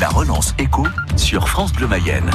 La relance éco sur France Bleu Mayenne.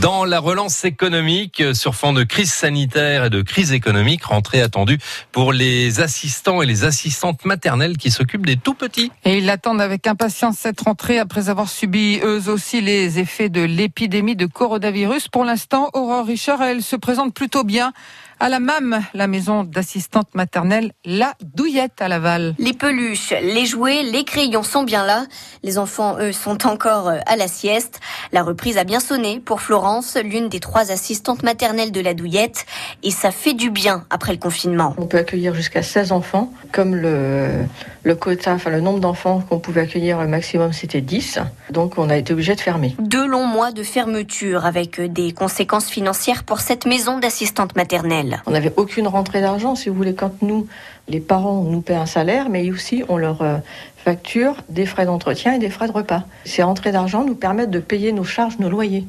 Dans la relance économique sur fond de crise sanitaire et de crise économique, rentrée attendue pour les assistants et les assistantes maternelles qui s'occupent des tout petits. Et ils l'attendent avec impatience cette rentrée après avoir subi eux aussi les effets de l'épidémie de coronavirus. Pour l'instant, Aurore Richard, elle se présente plutôt bien à la MAM, la maison d'assistante maternelle La Douillette à Laval. Les peluches, les jouets, les crayons sont bien là. Les enfants, eux, sont encore à la sieste. La reprise a bien sonné pour Florence, l'une des trois assistantes maternelles de La Douillette. Et ça fait du bien après le confinement. On peut accueillir jusqu'à 16 enfants. Comme le, le quota, enfin le nombre d'enfants qu'on pouvait accueillir, le maximum c'était 10. Donc on a été obligé de fermer. Deux longs mois de fermeture avec des conséquences financières pour cette maison d'assistante maternelle. On n'avait aucune rentrée d'argent, si vous voulez, quand nous, les parents, nous paient un salaire, mais aussi on leur euh, facture des frais d'entretien et des frais de repas. Ces rentrées d'argent nous permettent de payer nos charges, nos loyers.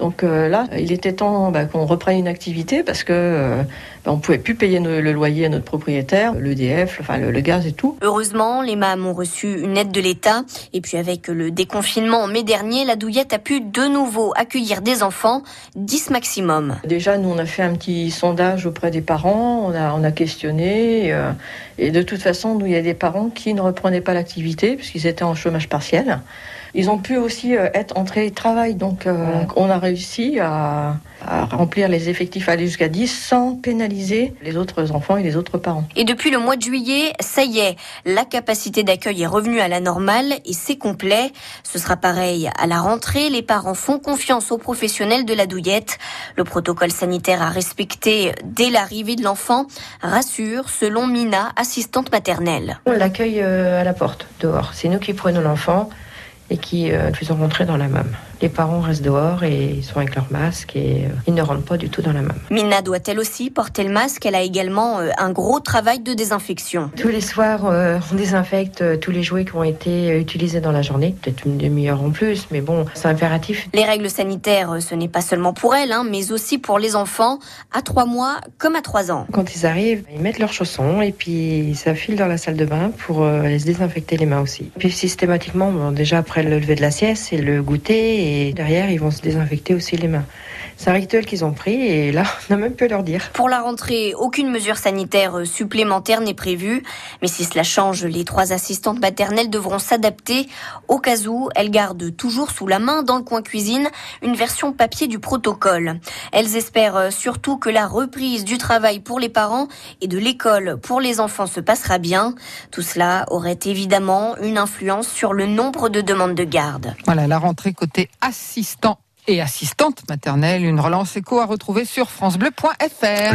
Donc euh, là, il était temps bah, qu'on reprenne une activité parce que euh, bah, on pouvait plus payer le, le loyer à notre propriétaire, l'EDF, enfin le, le, gaz et tout. Heureusement, les mâmes ont reçu une aide de l'État. Et puis avec le déconfinement en mai dernier, la Douillette a pu de nouveau accueillir des enfants, 10 maximum. Déjà, nous, on a fait un petit sondage auprès des parents, on a, on a questionné. Euh, et de toute façon, nous, il y a des parents qui ne reprenaient pas l'activité puisqu'ils étaient en chômage partiel. Ils ont pu aussi être entrés travail, donc euh, on a réussi à, à, remplir les effectifs, aller jusqu'à 10 sans pénaliser les autres enfants et les autres parents. Et depuis le mois de juillet, ça y est, la capacité d'accueil est revenue à la normale et c'est complet. Ce sera pareil à la rentrée, les parents font confiance aux professionnels de la douillette. Le protocole sanitaire à respecter dès l'arrivée de l'enfant rassure, selon Mina, assistante maternelle. On l'accueille à la porte, dehors. C'est nous qui prenons l'enfant et qui euh, faisons rentrer dans la MAM. Les parents restent dehors et ils sont avec leur masque et euh, ils ne rentrent pas du tout dans la MAM. Mina doit elle aussi porter le masque? Elle a également euh, un gros travail de désinfection. Tous les soirs, euh, on désinfecte tous les jouets qui ont été utilisés dans la journée. Peut-être une demi-heure en plus, mais bon, c'est impératif. Les règles sanitaires, ce n'est pas seulement pour elle, hein, mais aussi pour les enfants à trois mois comme à trois ans. Quand ils arrivent, ils mettent leurs chaussons et puis ils s'affilent dans la salle de bain pour euh, se désinfecter les mains aussi. Puis systématiquement, bon, déjà après le lever de la sieste, c'est le goûter et derrière, ils vont se désinfecter aussi les mains. C'est un rituel qu'ils ont pris et là, on a même pu leur dire. Pour la rentrée, aucune mesure sanitaire supplémentaire n'est prévue. Mais si cela change, les trois assistantes maternelles devront s'adapter. Au cas où, elles gardent toujours sous la main, dans le coin cuisine, une version papier du protocole. Elles espèrent surtout que la reprise du travail pour les parents et de l'école pour les enfants se passera bien. Tout cela aurait évidemment une influence sur le nombre de demandes de garde. Voilà, la rentrée côté assistant et assistante maternelle, une relance éco à retrouver sur francebleu.fr.